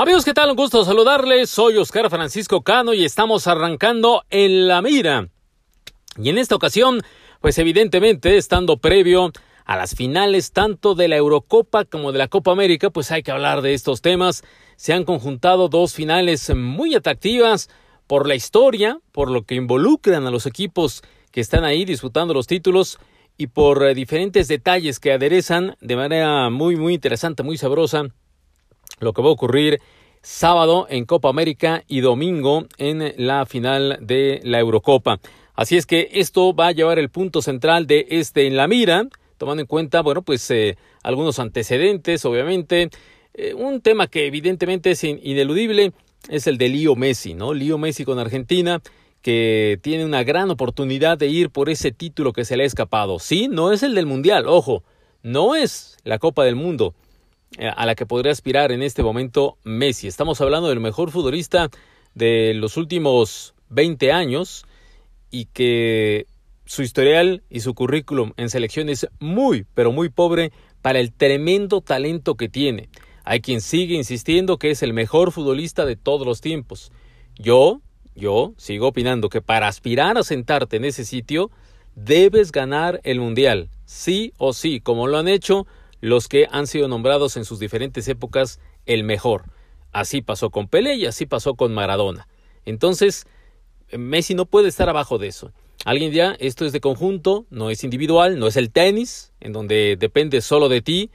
Amigos, ¿qué tal? Un gusto saludarles. Soy Oscar Francisco Cano y estamos arrancando en la mira. Y en esta ocasión, pues evidentemente, estando previo a las finales tanto de la Eurocopa como de la Copa América, pues hay que hablar de estos temas. Se han conjuntado dos finales muy atractivas por la historia, por lo que involucran a los equipos que están ahí disputando los títulos y por eh, diferentes detalles que aderezan de manera muy, muy interesante, muy sabrosa lo que va a ocurrir sábado en Copa América y domingo en la final de la Eurocopa. Así es que esto va a llevar el punto central de este en la mira, tomando en cuenta, bueno, pues eh, algunos antecedentes, obviamente. Eh, un tema que evidentemente es ineludible es el de Lío Messi, ¿no? Lío Messi con Argentina, que tiene una gran oportunidad de ir por ese título que se le ha escapado. Sí, no es el del Mundial, ojo, no es la Copa del Mundo a la que podría aspirar en este momento Messi. Estamos hablando del mejor futbolista de los últimos 20 años y que su historial y su currículum en selección es muy, pero muy pobre para el tremendo talento que tiene. Hay quien sigue insistiendo que es el mejor futbolista de todos los tiempos. Yo, yo sigo opinando que para aspirar a sentarte en ese sitio, debes ganar el Mundial, sí o sí, como lo han hecho los que han sido nombrados en sus diferentes épocas el mejor. Así pasó con Pelé y así pasó con Maradona. Entonces, Messi no puede estar abajo de eso. Alguien ya, esto es de conjunto, no es individual, no es el tenis, en donde depende solo de ti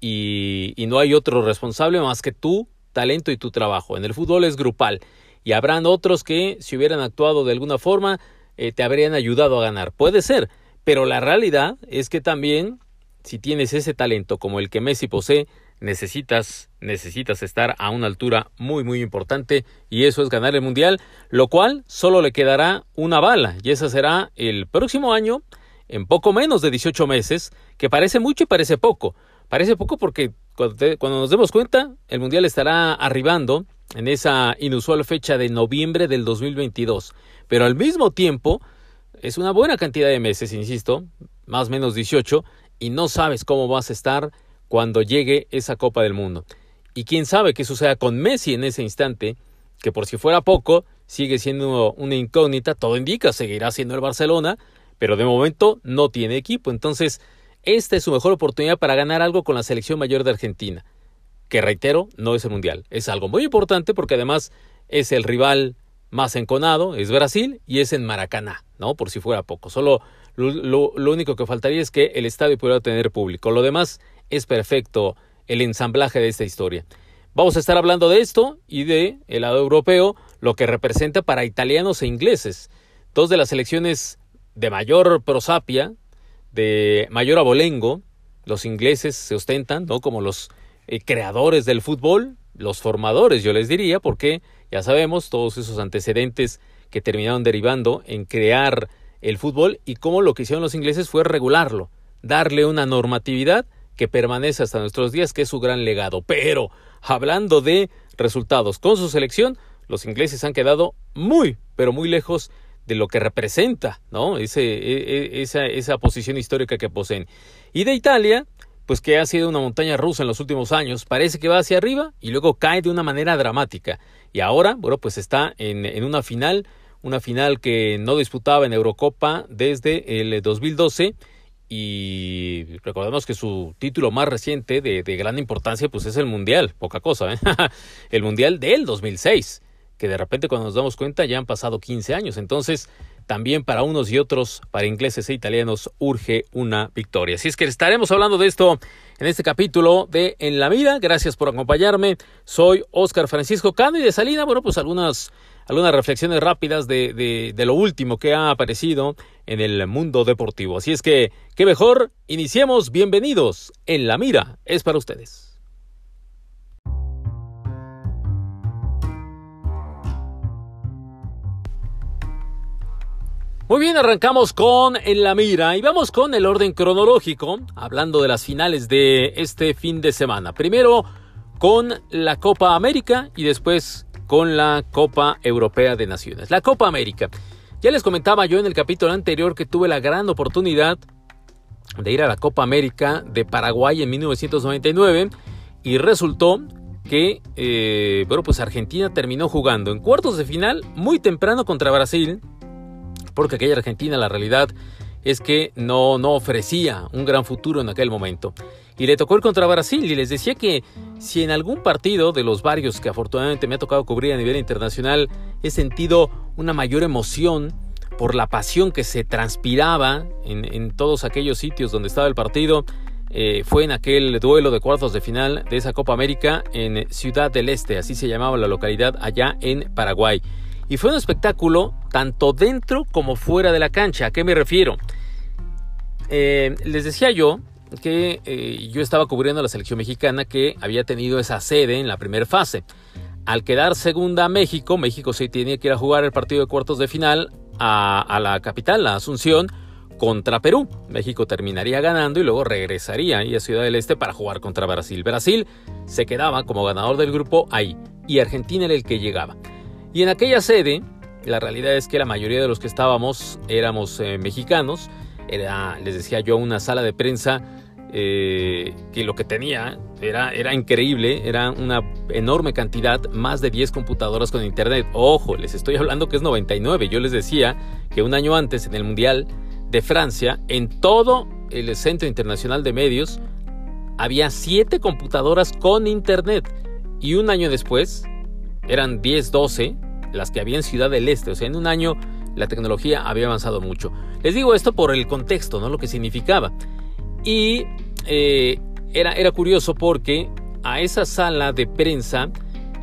y, y no hay otro responsable más que tu talento y tu trabajo. En el fútbol es grupal y habrán otros que, si hubieran actuado de alguna forma, eh, te habrían ayudado a ganar. Puede ser, pero la realidad es que también si tienes ese talento como el que Messi posee, necesitas, necesitas estar a una altura muy muy importante y eso es ganar el mundial, lo cual solo le quedará una bala y esa será el próximo año en poco menos de 18 meses, que parece mucho y parece poco. Parece poco porque cuando, nos demos cuenta, el mundial estará arribando en esa inusual fecha de noviembre del 2022, pero al mismo tiempo es una buena cantidad de meses, insisto, más o menos 18, y no sabes cómo vas a estar cuando llegue esa Copa del Mundo. Y quién sabe qué suceda con Messi en ese instante, que por si fuera poco, sigue siendo una incógnita, todo indica, seguirá siendo el Barcelona, pero de momento no tiene equipo. Entonces, esta es su mejor oportunidad para ganar algo con la selección mayor de Argentina, que reitero, no es el Mundial. Es algo muy importante porque además es el rival más enconado, es Brasil y es en Maracaná, ¿no? Por si fuera poco. Solo lo, único que faltaría es que el estadio pudiera tener público. Lo demás es perfecto el ensamblaje de esta historia. Vamos a estar hablando de esto y de el lado europeo, lo que representa para italianos e ingleses. Dos de las selecciones de mayor prosapia, de mayor abolengo, los ingleses se ostentan, ¿no? Como los eh, creadores del fútbol, los formadores, yo les diría, porque ya sabemos todos esos antecedentes que terminaron derivando en crear el fútbol y cómo lo que hicieron los ingleses fue regularlo, darle una normatividad que permanece hasta nuestros días, que es su gran legado. Pero, hablando de resultados con su selección, los ingleses han quedado muy, pero muy lejos de lo que representa, ¿no? Ese, e, e, esa, esa posición histórica que poseen. Y de Italia, pues que ha sido una montaña rusa en los últimos años, parece que va hacia arriba y luego cae de una manera dramática. Y ahora, bueno, pues está en, en una final una final que no disputaba en Eurocopa desde el 2012 y recordemos que su título más reciente de, gran importancia pues es el Mundial, poca cosa, ¿eh? el Mundial del 2006, que de repente cuando nos damos cuenta ya han pasado 15 años, entonces también para unos y otros, para ingleses e italianos, urge una victoria. Así es que estaremos hablando de esto en este capítulo de En la Mira. Gracias por acompañarme. Soy Oscar Francisco Cano y de salida, bueno, pues algunas algunas reflexiones rápidas de, de, lo último que ha aparecido en el mundo deportivo. Así es que, qué mejor, iniciemos, bienvenidos, en la mira es para ustedes. Muy bien, arrancamos con En la Mira y vamos con el orden cronológico, hablando de las finales de este fin de semana. Primero con la Copa América y después con la Copa Europea de Naciones. La Copa América. Ya les comentaba yo en el capítulo anterior que tuve la gran oportunidad de ir a la Copa América de Paraguay en 1999 y resultó que, eh, bueno, pues Argentina terminó jugando en cuartos de final muy temprano contra Brasil, porque aquella Argentina, la realidad es que no, no ofrecía un gran futuro en aquel momento. Y le tocó ir contra Brasil y les decía que si en algún partido de los varios que afortunadamente me ha tocado cubrir a nivel internacional he sentido una mayor emoción por la pasión que se transpiraba en, todos aquellos sitios donde estaba el partido, eh, fue en aquel duelo de cuartos de final de esa Copa América en Ciudad del Este, así se llamaba la localidad allá en Paraguay. Y fue un espectáculo tanto dentro como fuera de la cancha. ¿A qué me refiero? Eh, les decía yo que eh, yo estaba cubriendo la selección mexicana que había tenido esa sede en la primera fase. Al quedar segunda México, México se tenía que ir a jugar el partido de cuartos de final a, a la capital, la Asunción, contra Perú. México terminaría ganando y luego regresaría ahí a Ciudad del Este para jugar contra Brasil. Brasil se quedaba como ganador del grupo ahí y Argentina era el que llegaba. Y en aquella sede, la realidad es que la mayoría de los que estábamos éramos eh, mexicanos. Les decía yo, una sala de prensa eh, que lo que tenía era, era increíble, era una enorme cantidad, más de 10 computadoras con internet. Ojo, les estoy hablando que es 99. Yo les decía que un año antes, en el Mundial de Francia, en todo el Centro Internacional de Medios, había 7 computadoras con internet. Y un año después, eran 10, 12 las que había en Ciudad del Este. O sea, en un año la tecnología había avanzado mucho. Les digo esto por el contexto, no lo que significaba. Y eh, era, era curioso porque a esa sala de prensa,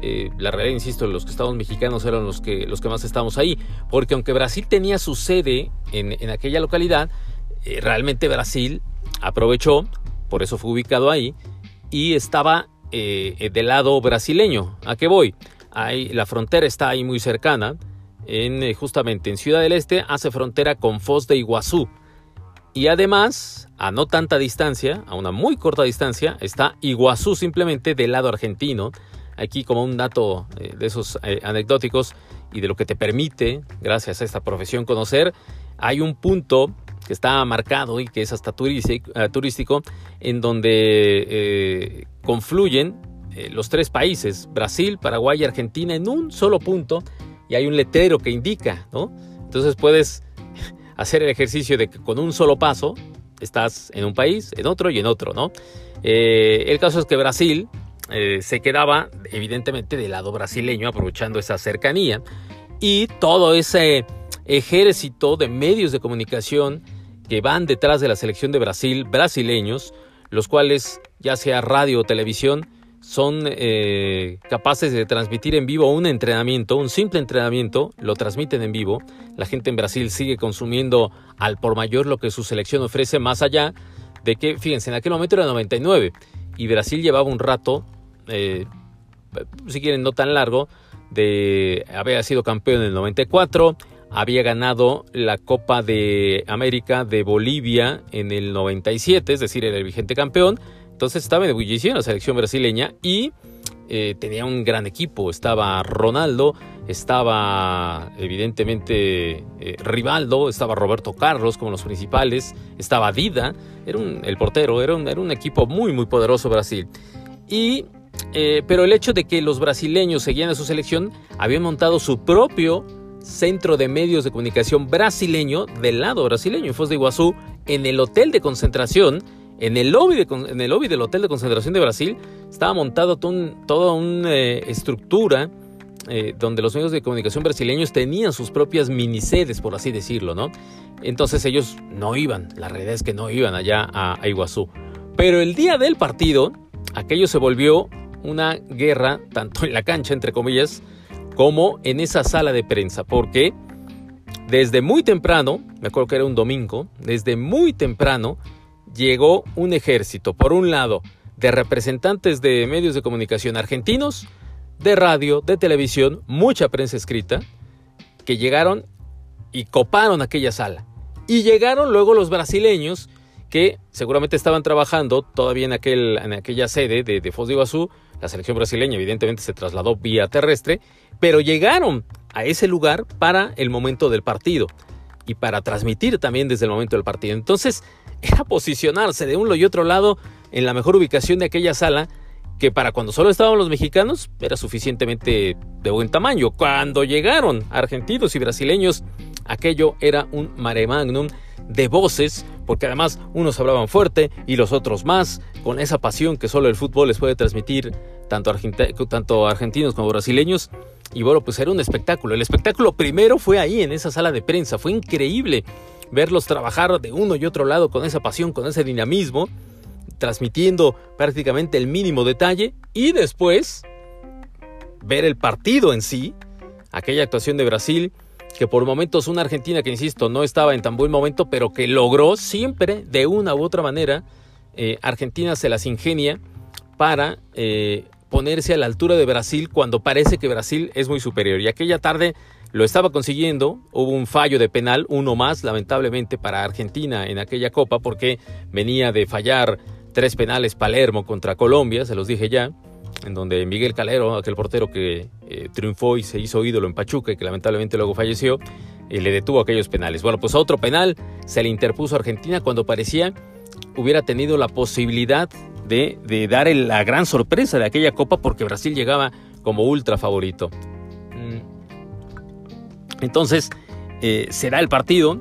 eh, la realidad, insisto, los que estábamos mexicanos eran los que, los que más estábamos ahí, porque aunque Brasil tenía su sede en, aquella localidad, eh, realmente Brasil aprovechó, por eso fue ubicado ahí, y estaba del lado brasileño. ¿A qué voy? Ahí, la frontera está ahí muy cercana, en, justamente en Ciudad del Este, hace frontera con Foz de Iguazú. Y además, a no tanta distancia, a una muy corta distancia, está Iguazú simplemente del lado argentino. Aquí como un dato eh, de esos eh, anecdóticos y de lo que te permite, gracias a esta profesión, conocer, hay un punto que está marcado y que es hasta eh, turístico, en donde confluyen los tres países, Brasil, Paraguay y Argentina, en un solo punto, y hay un letrero que indica, ¿no? Entonces puedes hacer el ejercicio de que con un solo paso estás en un país, en otro y en otro, ¿no? Eh, el caso es que Brasil eh, se quedaba evidentemente del lado brasileño aprovechando esa cercanía y todo ese ejército de medios de comunicación que van detrás de la selección de Brasil, brasileños, los cuales ya sea radio o televisión, son eh, capaces de transmitir en vivo un entrenamiento, un simple entrenamiento, lo transmiten en vivo. La gente en Brasil sigue consumiendo al por mayor lo que su selección ofrece, más allá de que, fíjense, en aquel momento era 99 y Brasil llevaba un rato, eh, si quieren no tan largo, de había sido campeón en el 94, había ganado la Copa de América de Bolivia en el 97, es decir, era el vigente campeón entonces estaba en ebullición la selección brasileña y eh, tenía un gran equipo. Estaba Ronaldo, estaba evidentemente eh, Rivaldo, estaba Roberto Carlos como los principales, estaba Dida, era un, el portero, era un, era un equipo muy, muy poderoso Brasil. Y, eh, pero el hecho de que los brasileños seguían a su selección, habían montado su propio centro de medios de comunicación brasileño del lado brasileño, en Foz de Iguazú, en el hotel de concentración en el lobby, en el lobby del Hotel de Concentración de Brasil estaba montado toda una eh, estructura eh, donde los medios de comunicación brasileños tenían sus propias minisedes, por así decirlo, ¿no? Entonces ellos no iban, la realidad es que no iban allá a Iguazú. Pero el día del partido, aquello se volvió una guerra, tanto en la cancha, entre comillas, como en esa sala de prensa, porque desde muy temprano, me acuerdo que era un domingo, desde muy temprano, llegó un ejército, por un lado, de representantes de medios de comunicación argentinos, de radio, de televisión, mucha prensa escrita, que llegaron y coparon aquella sala. Y llegaron luego los brasileños que seguramente estaban trabajando todavía en, aquel, en aquella sede de, de Foz de Iguazú. La selección brasileña evidentemente se trasladó vía terrestre, pero llegaron a ese lugar para el momento del partido y para transmitir también desde el momento del partido. Entonces, era posicionarse de uno y otro lado en la mejor ubicación de aquella sala que para cuando solo estaban los mexicanos era suficientemente de buen tamaño. Cuando llegaron argentinos y brasileños, aquello era un mare magnum de voces, porque además unos hablaban fuerte y los otros más, con esa pasión que solo el fútbol les puede transmitir tanto, tanto argentinos como brasileños. Y bueno, pues era un espectáculo. El espectáculo primero fue ahí, en esa sala de prensa. Fue increíble verlos trabajar de uno y otro lado con esa pasión, con ese dinamismo transmitiendo prácticamente el mínimo detalle y después ver el partido en sí, aquella actuación de Brasil, que por momentos una Argentina que, insisto, no estaba en tan buen momento, pero que logró siempre, de una u otra manera, eh, Argentina se las ingenia para eh, ponerse a la altura de Brasil cuando parece que Brasil es muy superior. Y aquella tarde lo estaba consiguiendo, hubo un fallo de penal, uno más, lamentablemente, para Argentina en aquella copa, porque venía de fallar tres penales Palermo contra Colombia, se los dije ya, en donde Miguel Calero, aquel portero que eh, triunfó y se hizo ídolo en Pachuca y que lamentablemente luego falleció, eh, le detuvo aquellos penales. Bueno, pues otro penal se le interpuso a Argentina cuando parecía hubiera tenido la posibilidad de, dar la gran sorpresa de aquella copa porque Brasil llegaba como ultra favorito. Mm. Entonces, eh, se da el partido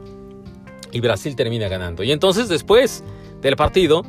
y Brasil termina ganando. Y entonces después del partido,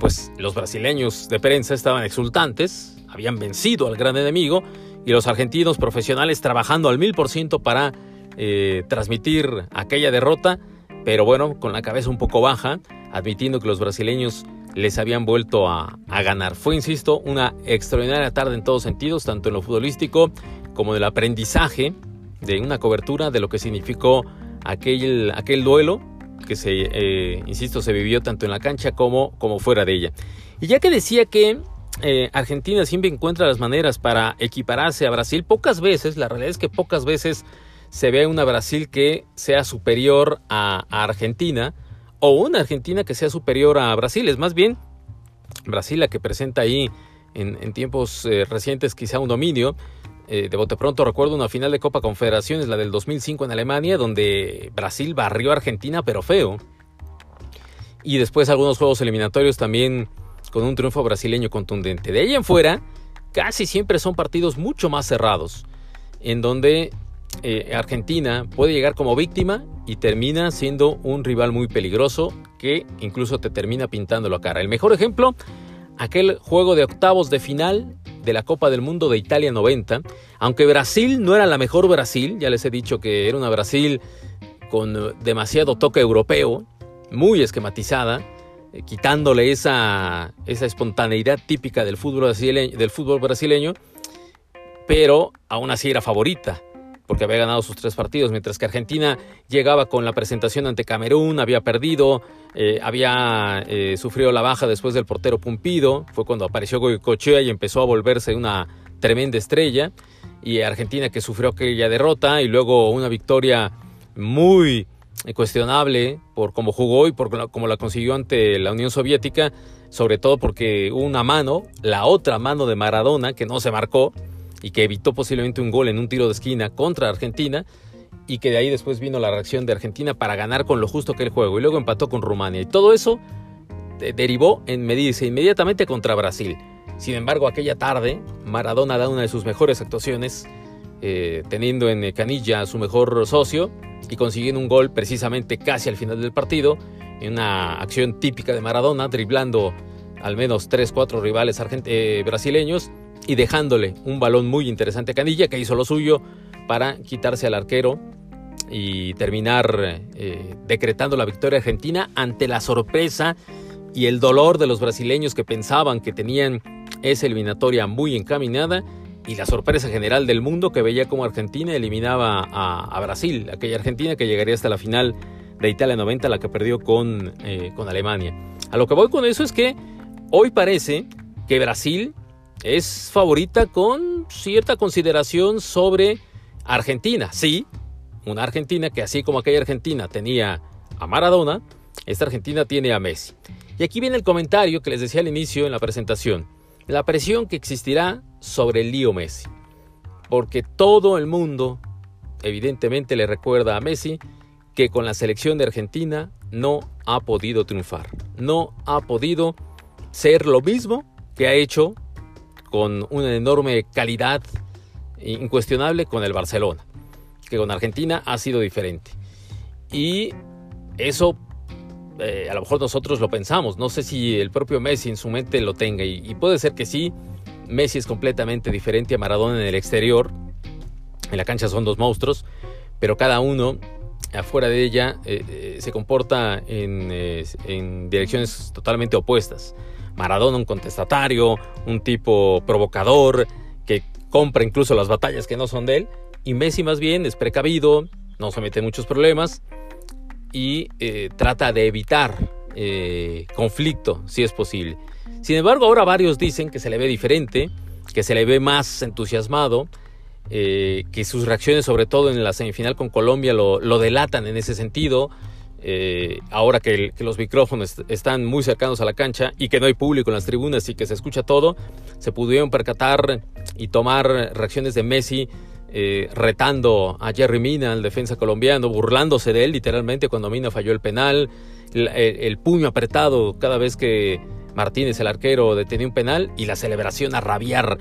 pues los brasileños de prensa estaban exultantes, habían vencido al gran enemigo y los argentinos profesionales trabajando al mil por ciento para eh, transmitir aquella derrota, pero bueno, con la cabeza un poco baja, admitiendo que los brasileños les habían vuelto a, ganar. Fue, insisto, una extraordinaria tarde en todos sentidos, tanto en lo futbolístico como en el aprendizaje de una cobertura de lo que significó aquel, aquel duelo que se, eh, insisto, se vivió tanto en la cancha como, como fuera de ella. Y ya que decía que eh, Argentina siempre encuentra las maneras para equipararse a Brasil, pocas veces, la realidad es que pocas veces se ve una Brasil que sea superior a, Argentina o una Argentina que sea superior a Brasil. Es más bien Brasil la que presenta ahí en, tiempos eh, recientes quizá un dominio eh, de bote pronto recuerdo una final de Copa Confederaciones, la del 2005 en Alemania, donde Brasil barrió a Argentina, pero feo. Y después algunos juegos eliminatorios también con un triunfo brasileño contundente. De ahí en fuera, casi siempre son partidos mucho más cerrados, en donde eh, Argentina puede llegar como víctima y termina siendo un rival muy peligroso que incluso te termina pintando la cara. El mejor ejemplo, aquel juego de octavos de final de la Copa del Mundo de Italia 90. Aunque Brasil no era la mejor Brasil, ya les he dicho que era una Brasil con demasiado toque europeo, muy esquematizada, eh, quitándole esa, esa espontaneidad típica del fútbol, brasileño, del fútbol brasileño, pero aún así era favorita porque había ganado sus tres partidos, mientras que Argentina llegaba con la presentación ante Camerún, había perdido, eh, había eh, sufrido la baja después del portero Pumpido, fue cuando apareció Goicochea y empezó a volverse una tremenda estrella, y Argentina que sufrió aquella derrota y luego una victoria muy cuestionable por cómo jugó y por cómo la consiguió ante la Unión Soviética, sobre todo porque una mano, la otra mano de Maradona, que no se marcó, y que evitó posiblemente un gol en un tiro de esquina contra Argentina y que de ahí después vino la reacción de Argentina para ganar con lo justo que el juego y luego empató con Rumania y todo eso derivó en medirse inmediatamente contra Brasil. Sin embargo, aquella tarde Maradona da una de sus mejores actuaciones eh, teniendo en Canilla a su mejor socio y consiguiendo un gol precisamente casi al final del partido en una acción típica de Maradona, driblando al menos 3-4 rivales eh, brasileños y dejándole un balón muy interesante a Canilla que hizo lo suyo para quitarse al arquero y terminar eh, decretando la victoria argentina ante la sorpresa y el dolor de los brasileños que pensaban que tenían esa eliminatoria muy encaminada y la sorpresa general del mundo que veía como Argentina eliminaba a, Brasil, aquella Argentina que llegaría hasta la final de Italia 90, la que perdió con, eh, con Alemania. A lo que voy con eso es que hoy parece que Brasil es favorita con cierta consideración sobre Argentina. Sí, una Argentina que así como aquella Argentina tenía a Maradona, esta Argentina tiene a Messi. Y aquí viene el comentario que les decía al inicio en la presentación. La presión que existirá sobre el lío Messi. Porque todo el mundo evidentemente le recuerda a Messi que con la selección de Argentina no ha podido triunfar. No ha podido ser lo mismo que ha hecho con una enorme calidad incuestionable con el Barcelona, que con Argentina ha sido diferente. Y eso eh, a lo mejor nosotros lo pensamos, no sé si el propio Messi en su mente lo tenga y, puede ser que sí, Messi es completamente diferente a Maradona en el exterior, en la cancha son dos monstruos, pero cada uno afuera de ella eh, eh, se comporta en, en, direcciones totalmente opuestas. Maradona un contestatario, un tipo provocador, que compra incluso las batallas que no son de él, y Messi más bien es precavido, no se mete muchos problemas, y eh, trata de evitar eh, conflicto si es posible. Sin embargo, ahora varios dicen que se le ve diferente, que se le ve más entusiasmado, eh, que sus reacciones, sobre todo en la semifinal con Colombia, lo, delatan en ese sentido. Ahora que, los micrófonos están muy cercanos a la cancha y que no hay público en las tribunas y que se escucha todo, se pudieron percatar y tomar reacciones de Messi eh, retando a Jerry Mina, el defensa colombiano, burlándose de él literalmente cuando Mina falló el penal, el, puño apretado cada vez que Martínez, el arquero, detenía un penal y la celebración a rabiar.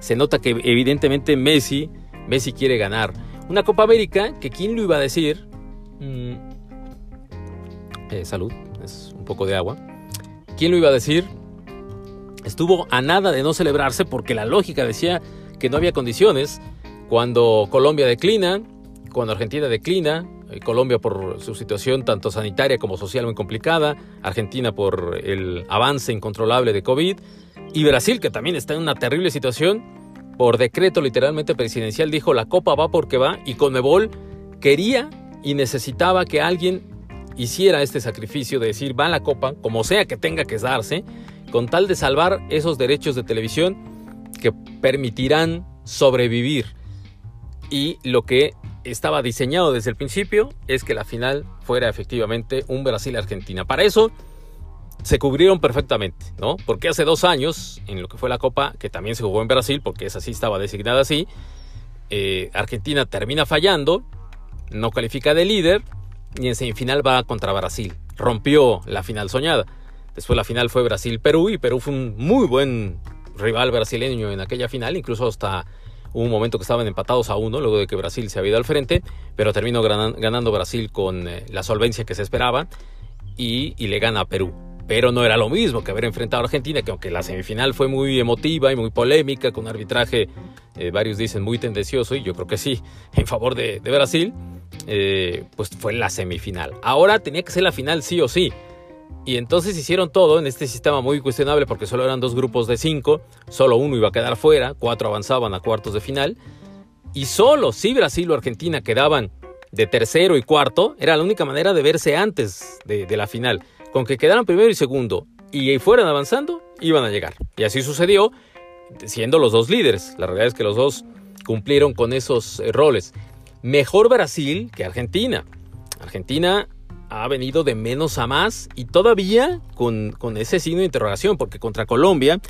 Se nota que evidentemente Messi, Messi quiere ganar. Una Copa América que quién lo iba a decir. Mm, eh, salud, es un poco de agua. ¿Quién lo iba a decir? Estuvo a nada de no celebrarse porque la lógica decía que no había condiciones cuando Colombia declina, cuando Argentina declina, eh, Colombia por su situación tanto sanitaria como social muy complicada, Argentina por el avance incontrolable de COVID y Brasil que también está en una terrible situación, por decreto literalmente presidencial dijo la copa va porque va y Conmebol quería y necesitaba que alguien hiciera este sacrificio de decir va la copa, como sea que tenga que darse, con tal de salvar esos derechos de televisión que permitirán sobrevivir y lo que estaba diseñado desde el principio es que la final fuera efectivamente un Brasil-Argentina. Para eso se cubrieron perfectamente, ¿no? Porque hace dos años, en lo que fue la Copa, que también se jugó en Brasil, porque esa sí estaba designada así, eh, Argentina termina fallando, no califica de líder y en semifinal va contra Brasil. Rompió la final soñada. Después la final fue Brasil-Perú y Perú fue un muy buen rival brasileño en aquella final, incluso hasta un momento que estaban empatados a uno, luego de que Brasil se había ido al frente, pero terminó ganando Brasil con eh, la solvencia que se esperaba y, le gana a Perú. Pero no era lo mismo que haber enfrentado a Argentina, que aunque la semifinal fue muy emotiva y muy polémica, con arbitraje, eh, varios dicen muy tendencioso, y yo creo que sí, en favor de, Brasil, eh, pues fue la semifinal. Ahora tenía que ser la final sí o sí. Y entonces hicieron todo en este sistema muy cuestionable porque solo eran dos grupos de cinco, solo uno iba a quedar fuera, cuatro avanzaban a cuartos de final. Y solo si Brasil o Argentina quedaban de tercero y cuarto, era la única manera de verse antes de, la final. Con que quedaran primero y segundo y fueran avanzando, iban a llegar. Y así sucedió, siendo los dos líderes. La realidad es que los dos cumplieron con esos roles. Mejor Brasil que Argentina. Argentina ha venido de menos a más y todavía con, ese signo de interrogación, porque contra Colombia,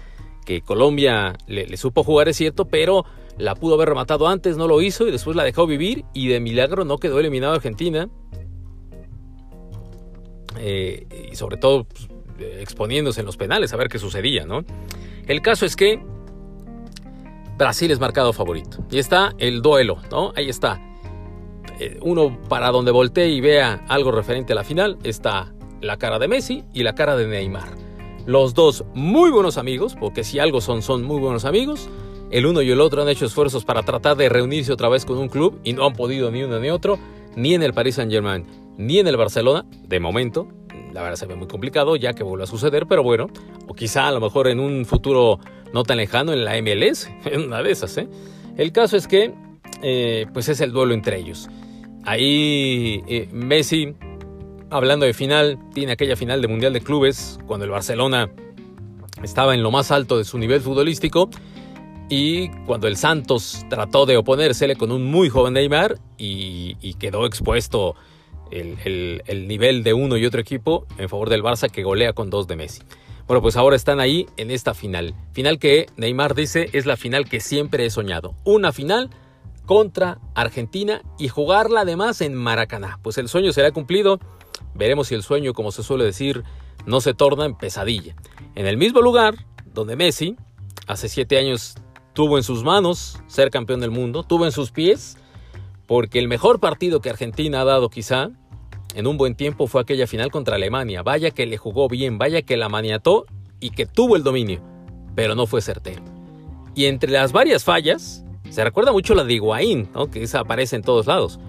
que Colombia le, supo jugar es cierto, pero la pudo haber rematado antes, no lo hizo y después la dejó vivir y de milagro no quedó eliminado Argentina. Eh, y sobre todo pues, exponiéndose en los penales a ver qué sucedía, ¿no? El caso es que Brasil es marcado favorito y está el duelo, ¿no? Ahí está. Eh, uno para donde voltee y vea algo referente a la final, está la cara de Messi y la cara de Neymar. Los dos muy buenos amigos, porque si algo son, son muy buenos amigos. El uno y el otro han hecho esfuerzos para tratar de reunirse otra vez con un club y no han podido ni uno ni otro, ni en el Paris Saint Germain, ni en el Barcelona, de momento. La verdad se ve muy complicado ya que vuelve a suceder, pero bueno, o quizá a lo mejor en un futuro no tan lejano en la MLS, en una de esas. ¿eh? El caso es que eh, pues es el duelo entre ellos. Ahí eh, Messi, hablando de final, tiene aquella final de Mundial de Clubes, cuando el Barcelona estaba en lo más alto de su nivel futbolístico, y cuando el Santos trató de oponérsele con un muy joven Neymar y, quedó expuesto el, el, nivel de uno y otro equipo en favor del Barça que golea con dos de Messi. Bueno, pues ahora están ahí en esta final. Final que Neymar dice es la final que siempre he soñado. Una final contra Argentina y jugarla además en Maracaná. Pues el sueño será cumplido. Veremos si el sueño, como se suele decir, no se torna en pesadilla. En el mismo lugar donde Messi hace siete años tuvo en sus manos ser campeón del mundo, tuvo en sus pies, porque el mejor partido que Argentina ha dado quizá en un buen tiempo fue aquella final contra Alemania. Vaya que le jugó bien, vaya que la maniató y que tuvo el dominio, pero no fue certero. Y entre las varias fallas, se recuerda mucho la de Higuaín, que esa aparece en todos lados.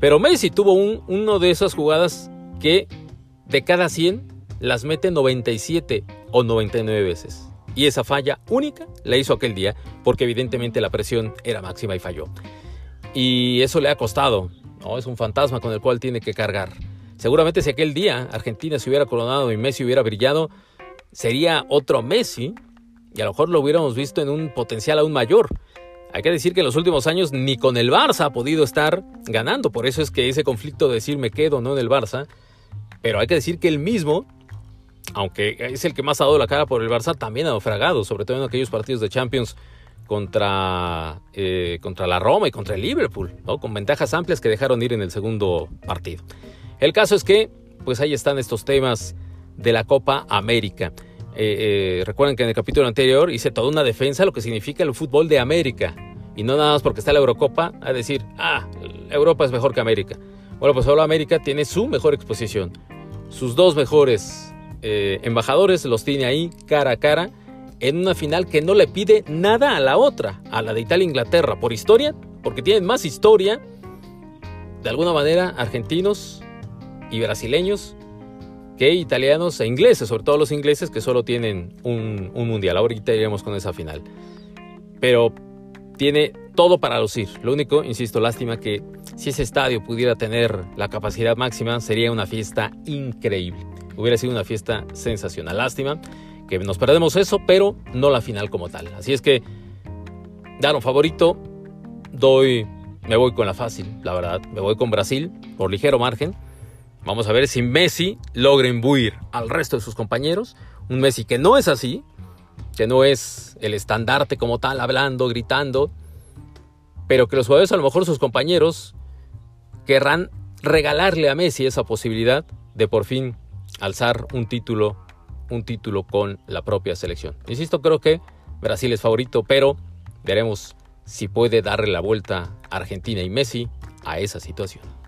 Pero Messi tuvo un, uno de esas jugadas que de cada 100 las mete 97 o 99 veces. Y esa falla única la hizo aquel día porque evidentemente la presión era máxima y falló. Y eso le ha costado. ¿no? Es un fantasma con el cual tiene que cargar. Seguramente si aquel día Argentina se hubiera coronado y Messi hubiera brillado, sería otro Messi y a lo mejor lo hubiéramos visto en un potencial aún mayor. Hay que decir que en los últimos años ni con el Barça ha podido estar ganando, por eso es que ese conflicto de decir me quedo no en el Barça, pero hay que decir que él mismo, aunque es el que más ha dado la cara por el Barça, también ha naufragado, sobre todo en aquellos partidos de Champions contra, eh, contra la Roma y contra el Liverpool, ¿no? con ventajas amplias que dejaron ir en el segundo partido. El caso es que, pues ahí están estos temas de la Copa América. Eh, eh, recuerden que en el capítulo anterior hice toda una defensa de lo que significa el fútbol de América. Y no nada más porque está la Eurocopa a decir, ah, Europa es mejor que América. Bueno, pues solo América tiene su mejor exposición. Sus dos mejores eh, embajadores los tiene ahí cara a cara en una final que no le pide nada a la otra, a la de Italia-Inglaterra, por historia, porque tienen más historia, de alguna manera, argentinos y brasileños que italianos e ingleses, sobre todo los ingleses que solo tienen un, mundial. Ahorita iremos con esa final. Pero tiene todo para lucir. Lo único, insisto, lástima que si ese estadio pudiera tener la capacidad máxima, sería una fiesta increíble. Hubiera sido una fiesta sensacional. Lástima que nos perdemos eso, pero no la final como tal. Así es que, dar un favorito, doy, me voy con la fácil, la verdad. Me voy con Brasil por ligero margen. Vamos a ver si Messi logra imbuir al resto de sus compañeros. Un Messi que no es así, que no es el estandarte como tal, hablando, gritando, pero que los jugadores, a lo mejor sus compañeros, querrán regalarle a Messi esa posibilidad de por fin alzar un título, un título con la propia selección. Insisto, creo que Brasil es favorito, pero veremos si puede darle la vuelta a Argentina y Messi a esa situación.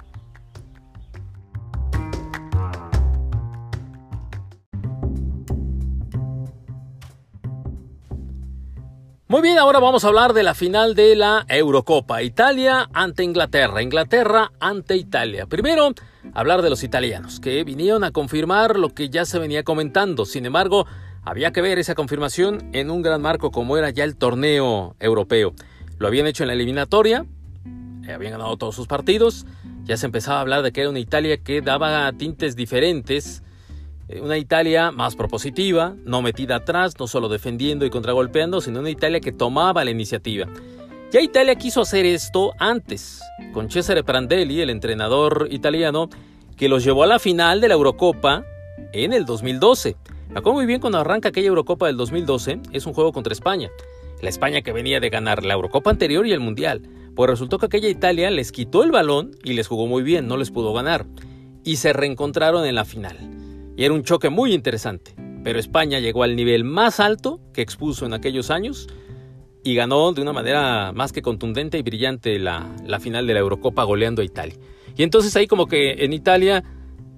Muy bien, ahora vamos a hablar de la final de la Eurocopa. Italia ante Inglaterra, Inglaterra ante Italia. Primero, hablar de los italianos, que vinieron a confirmar lo que ya se venía comentando. Sin embargo, había que ver esa confirmación en un gran marco como era ya el torneo europeo. Lo habían hecho en la eliminatoria, eh, habían ganado todos sus partidos, ya se empezaba a hablar de que era una Italia que daba tintes diferentes una Italia más propositiva, no metida atrás, no solo defendiendo y contragolpeando, sino una Italia que tomaba la iniciativa. Ya Italia quiso hacer esto antes, con Cesare Prandelli, el entrenador italiano, que los llevó a la final de la Eurocopa en el 2012. Me acuerdo muy bien cuando arranca aquella Eurocopa del 2012, es un juego contra España. La España que venía de ganar la Eurocopa anterior y el Mundial. Pues resultó que aquella Italia les quitó el balón y les jugó muy bien, no les pudo ganar. Y se reencontraron en la final y era un choque muy interesante. Pero España llegó al nivel más alto que expuso en aquellos años y ganó de una manera más que contundente y brillante la, final de la Eurocopa goleando a Italia. Y entonces ahí como que en Italia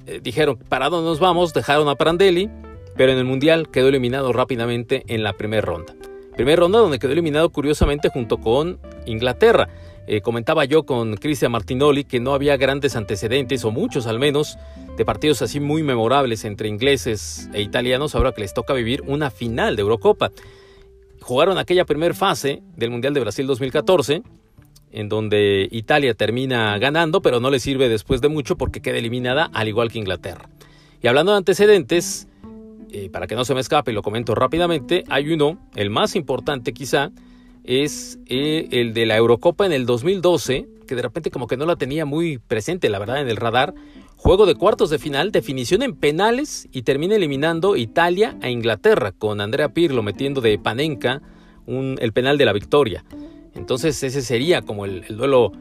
eh, dijeron, ¿para dónde nos vamos? Dejaron a Prandelli, pero en el Mundial quedó eliminado rápidamente en la primera ronda. Primera ronda donde quedó eliminado curiosamente junto con Inglaterra. Eh, comentaba yo con Cristian Martinoli que no había grandes antecedentes, o muchos al menos, de partidos así muy memorables entre ingleses e italianos ahora que les toca vivir una final de Eurocopa. Jugaron aquella primera fase del Mundial de Brasil 2014, en donde Italia termina ganando, pero no le sirve después de mucho porque queda eliminada al igual que Inglaterra. Y hablando de antecedentes, eh, para que no se me escape, y lo comento rápidamente, hay uno, el más importante quizá, es eh, el de la Eurocopa en el 2012, que de repente como que no la tenía muy presente, la verdad, en el radar. Juego de cuartos de final, definición en penales y termina eliminando Italia a Inglaterra con Andrea Pirlo metiendo de Panenka el penal de la victoria. Entonces ese sería como el, duelo,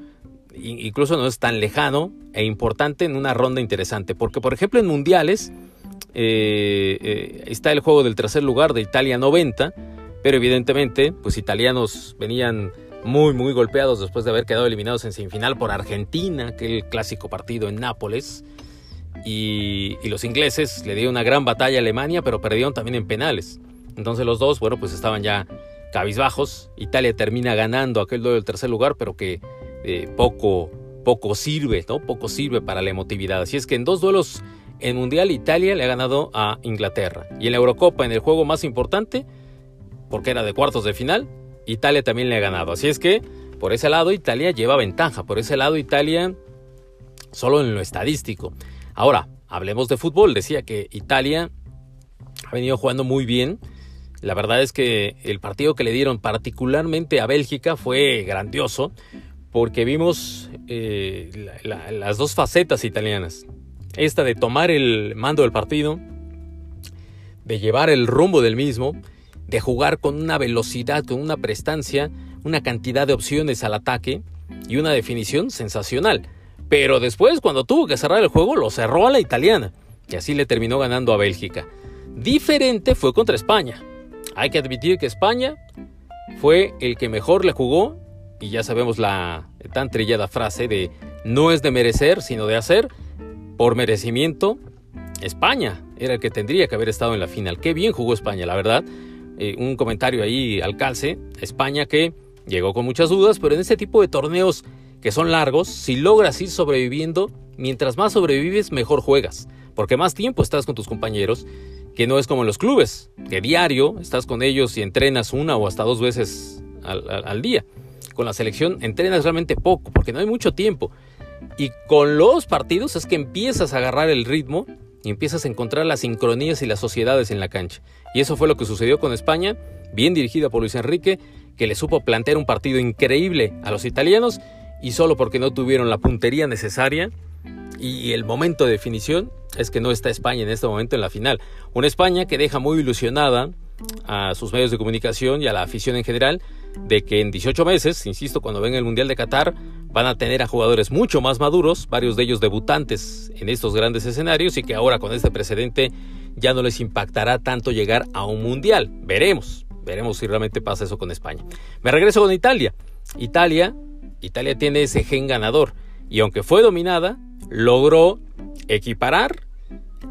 incluso no es tan lejano e importante en una ronda interesante, porque por ejemplo en mundiales eh, eh, está el juego del tercer lugar de Italia 90, pero evidentemente, pues italianos venían muy, muy golpeados después de haber quedado eliminados en semifinal por Argentina, aquel clásico partido en Nápoles. Y, los ingleses le dieron una gran batalla a Alemania, pero perdieron también en penales. Entonces los dos, bueno, pues estaban ya cabizbajos. Italia termina ganando aquel duelo del tercer lugar, pero que eh, poco, poco sirve, ¿no? Poco sirve para la emotividad. Así es que en dos duelos en Mundial Italia le ha ganado a Inglaterra. Y en la Eurocopa, en el juego más importante, porque era de cuartos de final, Italia también le ha ganado. Así es que por ese lado Italia lleva ventaja. Por ese lado Italia solo en lo estadístico. Ahora, hablemos de fútbol. Decía que Italia ha venido jugando muy bien la verdad es que el partido que le dieron particularmente a Bélgica fue grandioso porque vimos eh, las dos facetas italianas. Esta de tomar el mando del partido, de llevar el rumbo del mismo, de jugar con una velocidad, con una prestancia, una cantidad de opciones al ataque y una definición sensacional. Pero después, cuando tuvo que cerrar el juego, lo cerró a la italiana y así le terminó ganando a Bélgica. Diferente fue contra España. Hay que admitir que España fue el que mejor le jugó y ya sabemos la tan trillada frase de no es de merecer, sino de hacer. Por merecimiento, España era el que tendría que haber estado en la final. Qué bien jugó España, la verdad. Eh, un comentario ahí al calce. España que llegó con muchas dudas, pero en este tipo de torneos que son largos, si logras ir sobreviviendo, mientras más sobrevives, mejor juegas. Porque más tiempo estás con tus compañeros que no es como en los clubes, que diario estás con ellos y entrenas una o hasta dos veces al, día. Con la selección entrenas realmente poco, porque no hay mucho tiempo. Y con los partidos es que empiezas a agarrar el ritmo y empiezas a encontrar las sincronías y las sociedades en la cancha. Y eso fue lo que sucedió con España, bien dirigida por Luis Enrique, que le supo plantear un partido increíble a los italianos y solo porque no tuvieron la puntería necesaria y el momento de definición es que no está España en este momento en la final. Una España que deja muy ilusionada a sus medios de comunicación y a la afición en general de que en 18 meses, insisto, cuando venga el Mundial de Qatar, van a tener a jugadores mucho más maduros, varios de ellos debutantes en estos grandes escenarios y que ahora con este precedente ya no les impactará tanto llegar a un Mundial. Veremos, veremos si realmente pasa eso con España. Me regreso con Italia. Italia, Italia tiene ese gen ganador y aunque fue dominada, logró equiparar,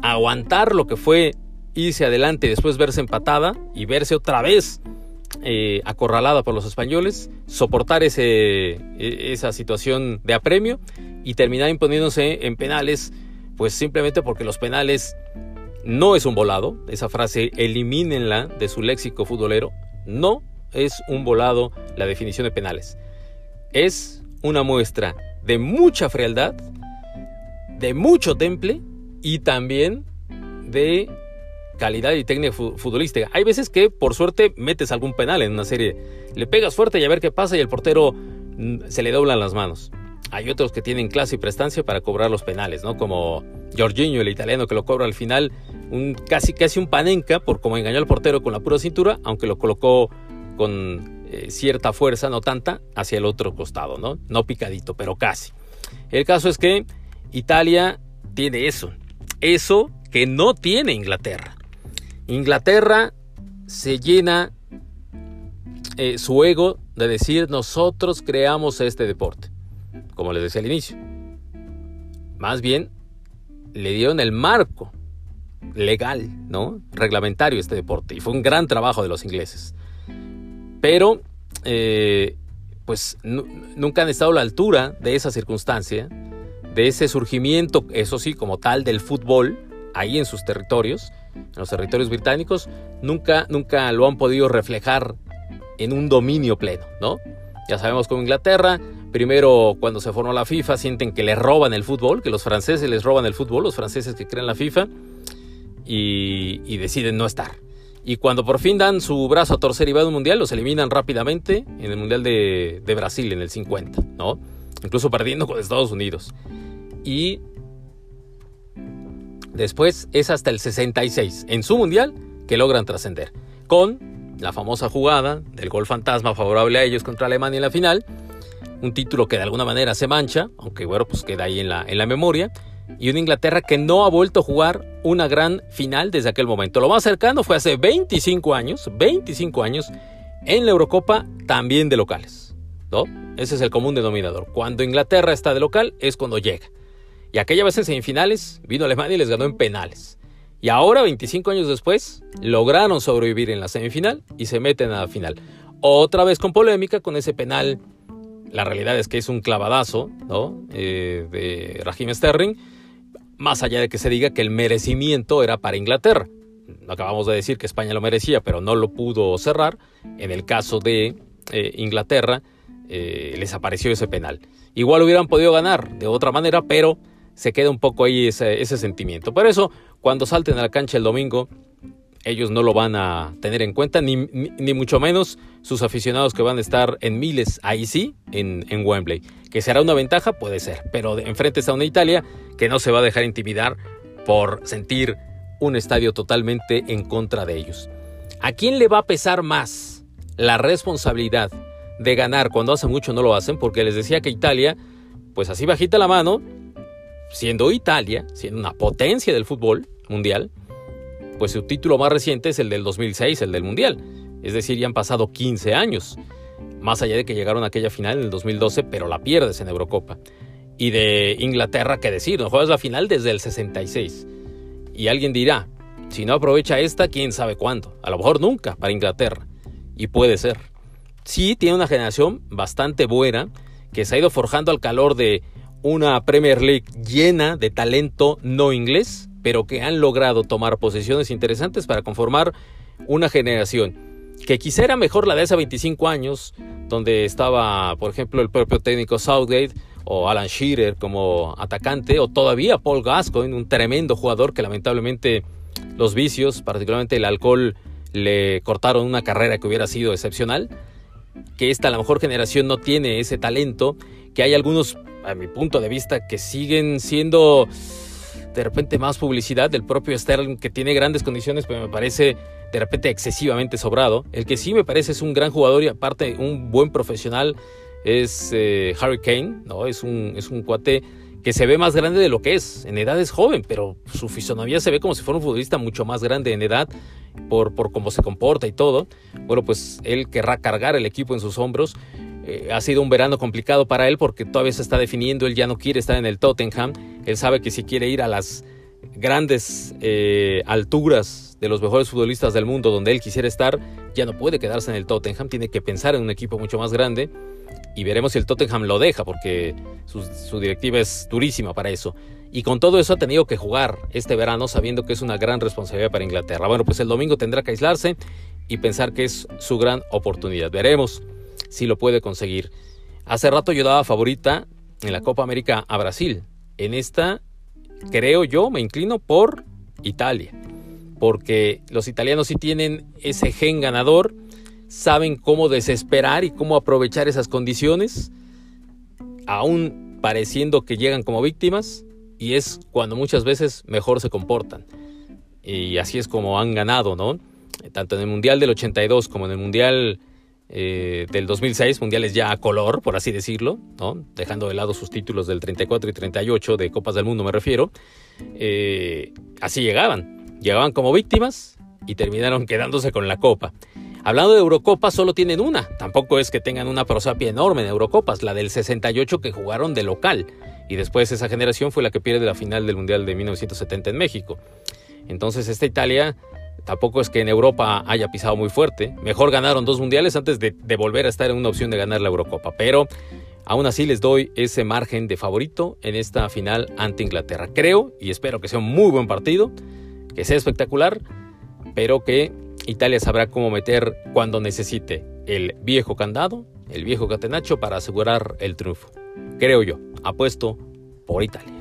aguantar lo que fue irse adelante después verse empatada y verse otra vez eh, acorralada por los españoles, soportar ese, e, esa situación de apremio y terminar imponiéndose en penales, pues simplemente porque los penales no es un volado, esa frase elimínenla de su léxico futbolero, no es un volado la definición de penales, es una muestra de mucha frialdad, de mucho temple y también de calidad y técnica futbolística. Hay veces que por suerte metes algún penal en una serie, le pegas fuerte y a ver qué pasa y el portero mm, se le doblan las manos. Hay otros que tienen clase y prestancia para cobrar los penales, ¿no? Como Jorginho, el italiano, que lo cobra al final un, casi, casi un panenca por como engañó al portero con la pura cintura, aunque lo colocó con eh, cierta fuerza, no tanta, hacia el otro costado, ¿no? No picadito, pero casi. El caso es que Italia tiene eso, eso que no tiene Inglaterra. Inglaterra se llena eh, su ego de decir nosotros creamos este deporte, como les decía al inicio. Más bien, le dieron el marco legal, ¿no? Reglamentario este deporte. Y fue un gran trabajo de los ingleses. Pero, eh, pues, nunca han estado a la altura de esa circunstancia de ese surgimiento, eso sí, como tal, del fútbol ahí en sus territorios, los territorios británicos, nunca, nunca lo han podido reflejar en un dominio pleno, ¿no? Ya sabemos con Inglaterra, primero cuando se formó la FIFA sienten que le roban el fútbol, que los franceses les roban el fútbol, los franceses que crean la FIFA, y, deciden no estar. Y cuando por fin dan su brazo a torcer y va a un mundial, los eliminan rápidamente en el mundial de, de Brasil en el 50, ¿no? Incluso perdiendo con Estados Unidos y después es hasta el 66 en su mundial que logran trascender con la famosa jugada del gol fantasma favorable a ellos contra Alemania en la final, un título que de alguna manera se mancha, aunque bueno, pues queda ahí en la, en la memoria, y una Inglaterra que no ha vuelto a jugar una gran final desde aquel momento. Lo más cercano fue hace 25 años, 25 años, en la Eurocopa también de locales. ¿no? Ese es el común denominador. Cuando Inglaterra está de local es cuando llega. Aquella vez en semifinales vino Alemania y les ganó en penales. Y ahora, 25 años después, lograron sobrevivir en la semifinal y se meten a la final. Otra vez con polémica con ese penal. La realidad es que es un clavadazo ¿no? Eh, de Raheem Sterling más allá de que se diga que el merecimiento era para Inglaterra. Acabamos de decir que España lo merecía, pero no lo pudo cerrar. En el caso de eh, Inglaterra, eh, les apareció ese penal. Igual hubieran podido ganar de otra manera, pero se queda un poco ahí ese, sentimiento. Por eso, cuando salten a la cancha el domingo, ellos no lo van a tener en cuenta, ni, ni, mucho menos sus aficionados que van a estar en miles, ahí sí, en, en, Wembley. Que será una ventaja, puede ser, pero enfrente está una Italia que no se va a dejar intimidar por sentir un estadio totalmente en contra de ellos. ¿A quién le va a pesar más la responsabilidad de ganar cuando hace mucho no lo hacen? Porque les decía que Italia, pues así bajita la mano, siendo Italia, siendo una potencia del fútbol mundial, pues su título más reciente es el del 2006, el del Mundial. Es decir, ya han pasado 15 años. Más allá de que llegaron a aquella final en el 2012, pero la pierdes en Eurocopa. Y de Inglaterra, ¿qué decir? No juegas la final desde el 66. Y alguien dirá, si no aprovecha esta, quién sabe cuándo. A lo mejor nunca para Inglaterra. Y puede ser. Sí, tiene una generación bastante buena que se ha ido forjando al calor de una Premier League llena de talento no inglés pero que han logrado tomar posiciones interesantes para conformar una generación que quizá mejor la de hace 25 años, donde estaba, por ejemplo, el propio técnico Southgate o Alan Shearer como atacante, o todavía Paul Gascoigne, un tremendo jugador que lamentablemente los vicios, particularmente el alcohol, le cortaron una carrera que hubiera sido excepcional, que esta, la mejor generación, no tiene ese talento, que hay algunos, a mi punto de vista, que siguen siendo de repente más publicidad del propio Sterling, que tiene grandes condiciones, pero me parece de repente excesivamente sobrado. El que sí me parece es un gran jugador y aparte un buen profesional es eh, Harry Kane, ¿no? Es un, es un cuate que se ve más grande de lo que es. En edad es joven, pero su fisonomía se ve como si fuera un futbolista mucho más grande en edad por, por cómo se comporta y todo. Bueno, pues él querrá cargar el equipo en sus hombros. Eh, ha sido un verano complicado para él porque todavía se está definiendo, él ya no quiere estar en el Tottenham, él sabe que si quiere ir a las grandes eh, alturas de los mejores futbolistas del mundo donde él quisiera estar, ya no puede quedarse en el Tottenham, tiene que pensar en un equipo mucho más grande y veremos si el Tottenham lo deja porque su, su directiva es durísima para eso. Y con todo eso ha tenido que jugar este verano sabiendo que es una gran responsabilidad para Inglaterra. Bueno, pues el domingo tendrá que aislarse y pensar que es su gran oportunidad. Veremos si lo puede conseguir. Hace rato yo daba favorita en la Copa América a Brasil. En esta, creo yo, me inclino por Italia. Porque los italianos sí tienen ese gen ganador, saben cómo desesperar y cómo aprovechar esas condiciones, aún pareciendo que llegan como víctimas, y es cuando muchas veces mejor se comportan. Y así es como han ganado, ¿no? Tanto en el Mundial del 82 como en el Mundial eh, del 2006, mundiales ya a color, por así decirlo, ¿no? dejando de lado sus títulos del 34 y 38 de Copas del Mundo, me refiero, eh, así llegaban. Llegaban como víctimas y terminaron quedándose con la Copa. Hablando de Eurocopa, solo tienen una. Tampoco es que tengan una prosapia enorme en Eurocopas, la del 68 que jugaron de local. Y después esa generación fue la que pierde la final del Mundial de 1970 en México. Entonces esta Italia Tampoco es que en Europa haya pisado muy fuerte. Mejor ganaron dos mundiales antes de, volver a estar en una opción de ganar la Eurocopa. Pero aún así les doy ese margen de favorito en esta final ante Inglaterra. Creo y espero que sea un muy buen partido, que sea espectacular, pero que Italia sabrá cómo meter cuando necesite el viejo candado, el viejo catenacho para asegurar el triunfo. Creo yo. Apuesto por Italia.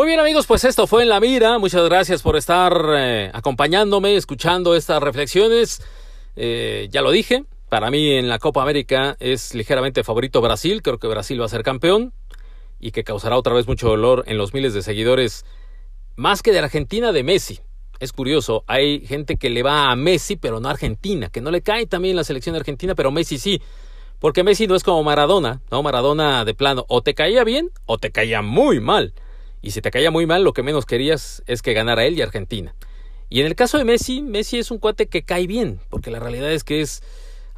Muy bien amigos, pues esto fue en la mira. Muchas gracias por estar eh, acompañándome, escuchando estas reflexiones. Eh, ya lo dije, para mí en la Copa América es ligeramente favorito Brasil. Creo que Brasil va a ser campeón y que causará otra vez mucho dolor en los miles de seguidores, más que de Argentina, de Messi. Es curioso, hay gente que le va a Messi, pero no a Argentina, que no le cae también la selección de Argentina, pero Messi sí Porque Messi no es como Maradona, ¿no? Maradona de plano, o te caía bien o te caía muy mal. Y si te caía muy mal, lo que menos querías es que ganara él y Argentina. Y en el caso de Messi, Messi es un cuate que cae bien, porque la realidad es que es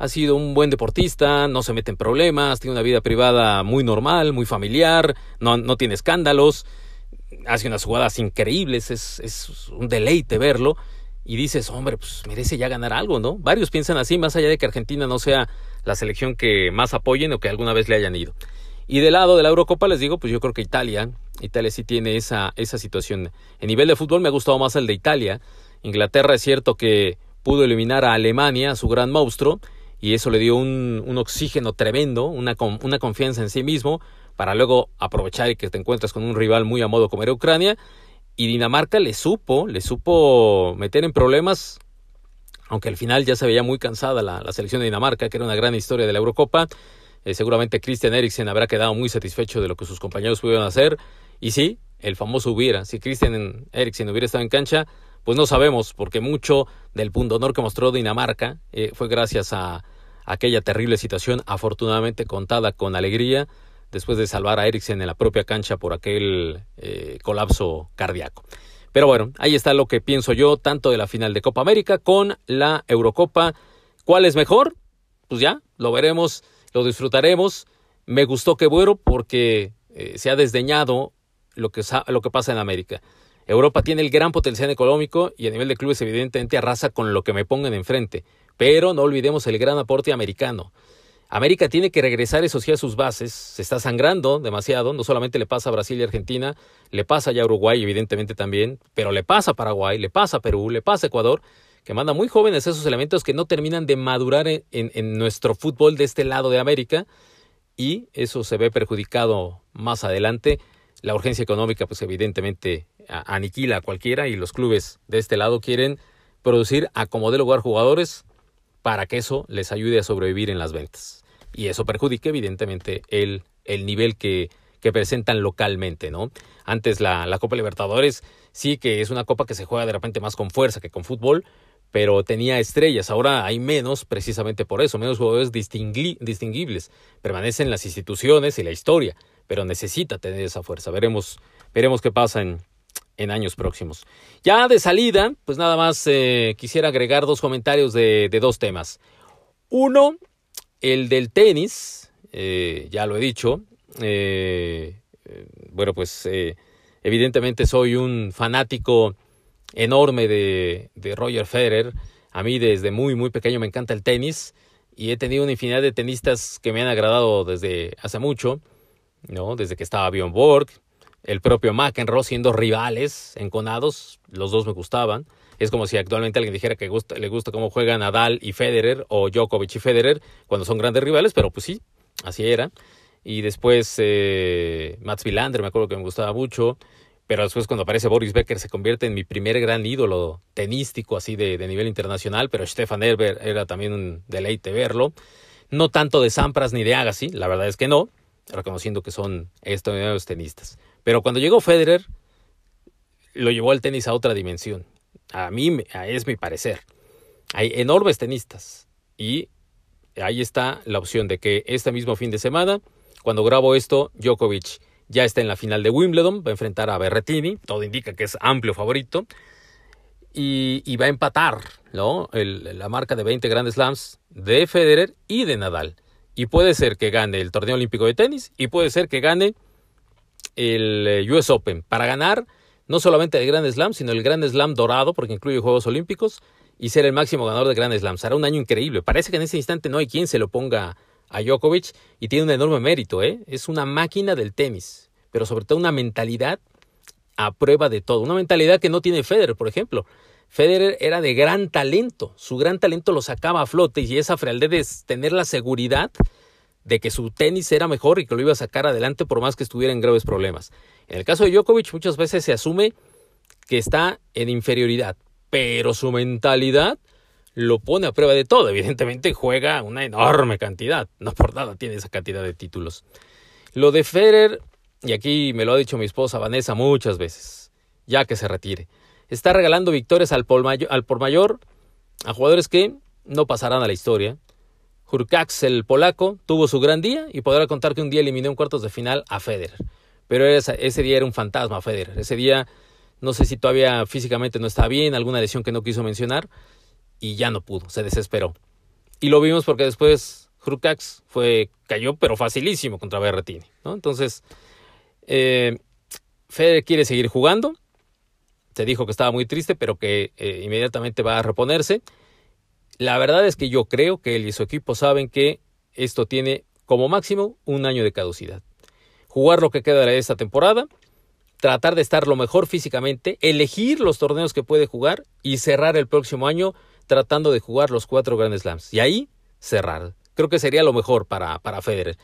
ha sido un buen deportista, no se mete en problemas, tiene una vida privada muy normal, muy familiar, no, no tiene escándalos, hace unas jugadas increíbles, es, es un deleite verlo. Y dices, hombre, pues merece ya ganar algo, ¿no? Varios piensan así, más allá de que Argentina no sea la selección que más apoyen o que alguna vez le hayan ido. Y del lado de la Eurocopa les digo, pues yo creo que Italia, Italia sí tiene esa, esa situación. En nivel de fútbol me ha gustado más el de Italia. Inglaterra es cierto que pudo eliminar a Alemania, su gran monstruo, y eso le dio un, un oxígeno tremendo, una, una confianza en sí mismo, para luego aprovechar y que te encuentras con un rival muy a modo como era Ucrania. Y Dinamarca le supo, le supo meter en problemas aunque al final ya se veía muy cansada la, selección de Dinamarca, que era una gran historia de la Eurocopa. Eh, seguramente Christian Eriksen habrá quedado muy satisfecho de lo que sus compañeros pudieron hacer. Y sí, el famoso hubiera. Si Christian Eriksen hubiera estado en cancha, pues no sabemos, porque mucho del punto honor que mostró Dinamarca eh, fue gracias a, aquella terrible situación, afortunadamente contada con alegría, después de salvar a Eriksen en la propia cancha por aquel eh, colapso cardíaco. Pero bueno, ahí está lo que pienso yo, tanto de la final de Copa América con la Eurocopa. ¿Cuál es mejor? Pues ya, lo veremos, lo disfrutaremos. Me gustó que bueno porque eh, se ha desdeñado lo que, lo que pasa en América. Europa tiene el gran potencial económico y a nivel de clubes evidentemente arrasa con lo que me pongan enfrente. Pero no olvidemos el gran aporte americano. América tiene que regresar, eso sí, a sus bases. Se está sangrando demasiado. No solamente le pasa a Brasil y Argentina, le pasa ya a Uruguay, evidentemente también, pero le pasa a Paraguay, le pasa a Perú, le pasa a Ecuador, que manda muy jóvenes esos elementos que no terminan de madurar en, en nuestro fútbol de este lado de América. Y eso se ve perjudicado más adelante. La urgencia económica, pues evidentemente aniquila a cualquiera y los clubes de este lado quieren producir a jugadores para que eso les ayude a sobrevivir en las ventas. Y eso perjudica evidentemente el, el nivel que, que presentan localmente, ¿no? Antes la, la, Copa Libertadores sí que es una copa que se juega de repente más con fuerza que con fútbol, pero tenía estrellas, ahora hay menos precisamente por eso, menos jugadores distinguibles, permanecen las instituciones y la historia, pero necesita tener esa fuerza, veremos, veremos qué pasa en, en años próximos. Ya de salida, pues nada más eh, quisiera agregar dos comentarios de, de dos temas. Uno, el del tenis, eh, ya lo he dicho, eh, eh, bueno, pues evidentemente soy un fanático enorme de, de, Roger Federer. A mí desde muy, muy pequeño me encanta el tenis y he tenido una infinidad de tenistas que me han agradado desde hace mucho, ¿no? Desde que estaba Bjorn Borg, el propio McEnroe siendo rivales enconados, los dos me gustaban. Es como si actualmente alguien dijera que le gusta cómo juegan Nadal y Federer o Djokovic y Federer cuando son grandes rivales, pero pues sí, así era. Y después eh, Mats Wilander, me acuerdo que me gustaba mucho. Pero después cuando aparece Boris Becker se convierte en mi primer gran ídolo tenístico así de, nivel internacional. Pero Stefan Erber era también un deleite verlo. No tanto de Sampras ni de Agassi, la verdad es que no, reconociendo que son estos tenistas. Pero cuando llegó Federer, lo llevó al tenis a otra dimensión. A mí es mi parecer. Hay enormes tenistas y ahí está la opción de que este mismo fin de semana, cuando grabo esto, Djokovic ya está en la final de Wimbledon, va a enfrentar a Berretini, todo indica que es amplio favorito, y, va a empatar la marca de 20 Grand Slams de Federer y de Nadal. Y puede ser que gane el torneo olímpico de tenis y puede ser que gane el eh, US Open. Para ganar no solamente el Grand Slam, sino el Grand Slam dorado, porque incluye Juegos Olímpicos, y ser el máximo ganador de Grand Slam. Será un año increíble. Parece que en ese instante no hay quien se lo ponga a Djokovic y tiene un enorme mérito. ¿eh? Es una máquina del tenis, pero sobre todo una mentalidad a prueba de todo. Una mentalidad que no tiene Federer, por ejemplo. Federer era de gran talento, su gran talento lo sacaba a flote y esa frialdad de tener la seguridad de que su tenis era mejor y que lo iba a sacar adelante por más que estuviera en graves problemas. En el caso de Djokovic muchas veces se asume que está en inferioridad, pero su mentalidad lo pone a prueba de todo. Evidentemente juega una enorme cantidad, no por nada tiene esa cantidad de títulos. Lo de Federer, y aquí me lo ha dicho mi esposa Vanessa muchas veces, ya que se retire, está regalando victorias al por mayor, a jugadores que no pasarán a la historia, Hurkacz, el polaco, tuvo su gran día y podrá contar que un día eliminó en cuartos de final a Federer. Pero ese, día era un fantasma Federer. Ese día no sé si todavía físicamente no está bien, alguna lesión que no quiso mencionar y ya no pudo, se desesperó. Y lo vimos porque después Hurkacz fue, cayó, pero facilísimo contra Berretini. ¿no? Entonces, eh, Federer quiere seguir jugando. Se dijo que estaba muy triste, pero que eh, inmediatamente va a reponerse. La verdad es que yo creo que él y su equipo saben que esto tiene como máximo un año de caducidad. Jugar lo que queda de esta temporada, tratar de estar lo mejor físicamente, elegir los torneos que puede jugar y cerrar el próximo año tratando de jugar los cuatro Grand Slams. Y ahí cerrar. Creo que sería lo mejor para, para Federer.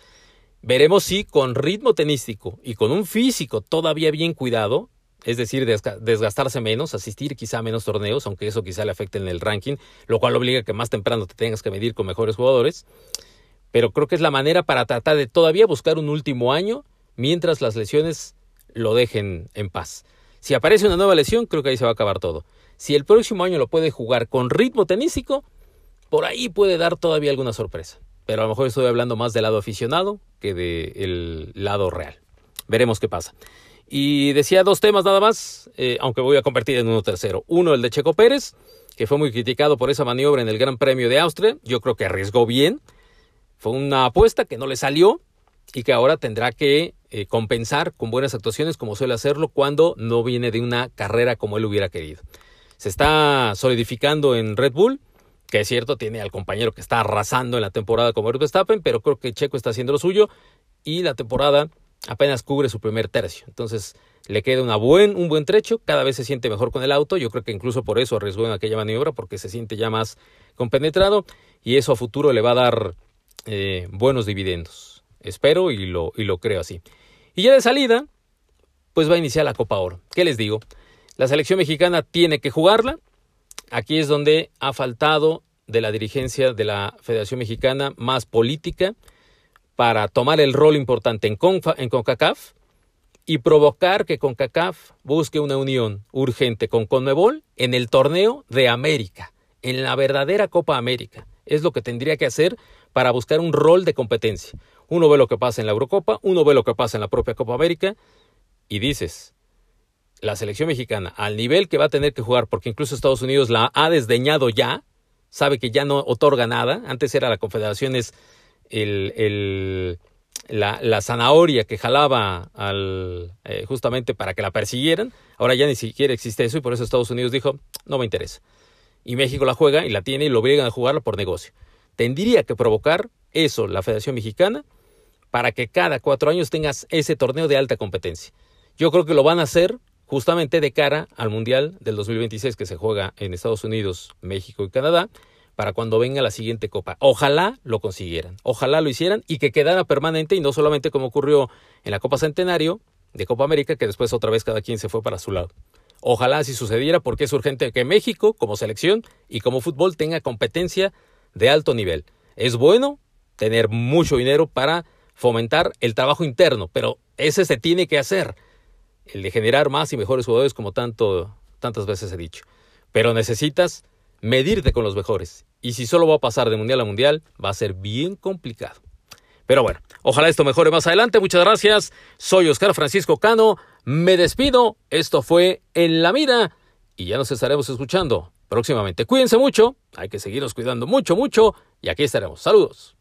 Veremos si con ritmo tenístico y con un físico todavía bien cuidado, es decir, desgastarse menos, asistir quizá a menos torneos, aunque eso quizá le afecte en el ranking, lo cual obliga a que más temprano te tengas que medir con mejores jugadores. Pero creo que es la manera para tratar de todavía buscar un último año mientras las lesiones lo dejen en paz. Si aparece una nueva lesión, creo que ahí se va a acabar todo. Si el próximo año lo puede jugar con ritmo tenístico, por ahí puede dar todavía alguna sorpresa. Pero a lo mejor estoy hablando más del lado aficionado que del lado real. Veremos qué pasa. Y decía dos temas nada más, eh, aunque voy a convertir en uno tercero. Uno, el de Checo Pérez, que fue muy criticado por esa maniobra en el Gran Premio de Austria. Yo creo que arriesgó bien. Fue una apuesta que no le salió y que ahora tendrá que eh, compensar con buenas actuaciones como suele hacerlo cuando no viene de una carrera como él hubiera querido se está solidificando en Red Bull, que es cierto, tiene al compañero que está arrasando en la temporada como Verstappen, pero creo que Checo está haciendo lo suyo y la temporada apenas cubre su primer tercio. Entonces le queda una buen, un buen trecho, cada vez se siente mejor con el auto, yo creo que incluso por eso arriesgó en aquella maniobra, porque se siente ya más compenetrado y eso a futuro le va a dar eh, buenos dividendos. Espero y lo, y lo creo así. Y ya de salida, pues va a iniciar la Copa Oro. ¿Qué les digo? La selección mexicana tiene que jugarla. Aquí es donde ha faltado de la dirigencia de la Federación Mexicana más política para tomar el rol importante en, CONCACAF y provocar que CONCACAF busque una unión urgente con CONMEBOL en el torneo de América, en la verdadera Copa América. Es lo que tendría que hacer para buscar un rol de competencia. Uno ve lo que pasa en la Eurocopa, uno ve lo que pasa en la propia Copa América y dices, la selección mexicana al nivel que va a tener que jugar, porque incluso Estados Unidos la ha desdeñado ya, sabe que ya no otorga nada, antes era la Confederación el, la, zanahoria que jalaba al, eh, justamente para que la persiguieran, ahora ya ni siquiera existe eso y por eso Estados Unidos dijo, no me interesa. Y México la juega y la tiene y lo obligan a jugarla por negocio. Tendría que provocar eso la Federación Mexicana para que cada cuatro años tengas ese torneo de alta competencia. Yo creo que lo van a hacer justamente de cara al Mundial del 2026 que se juega en Estados Unidos, México y Canadá, para cuando venga la siguiente copa. Ojalá lo consiguieran, ojalá lo hicieran y que quedara permanente y no solamente como ocurrió en la Copa Centenario de Copa América, que después otra vez cada quien se fue para su lado. Ojalá así sucediera porque es urgente que México, como selección y como fútbol, tenga competencia de alto nivel. Es bueno tener mucho dinero para fomentar el trabajo interno, pero ese se tiene que hacer el de generar más y mejores jugadores como tanto, tantas veces he dicho. Pero necesitas medirte con los mejores. Y si solo va a pasar de mundial a mundial, va a ser bien complicado. Pero bueno, ojalá esto mejore más adelante. Muchas gracias. Soy Oscar Francisco Cano. Me despido. Esto fue En la Mira. Y ya nos estaremos escuchando próximamente. Cuídense mucho. Hay que seguirnos cuidando mucho, mucho. Y aquí estaremos. Saludos.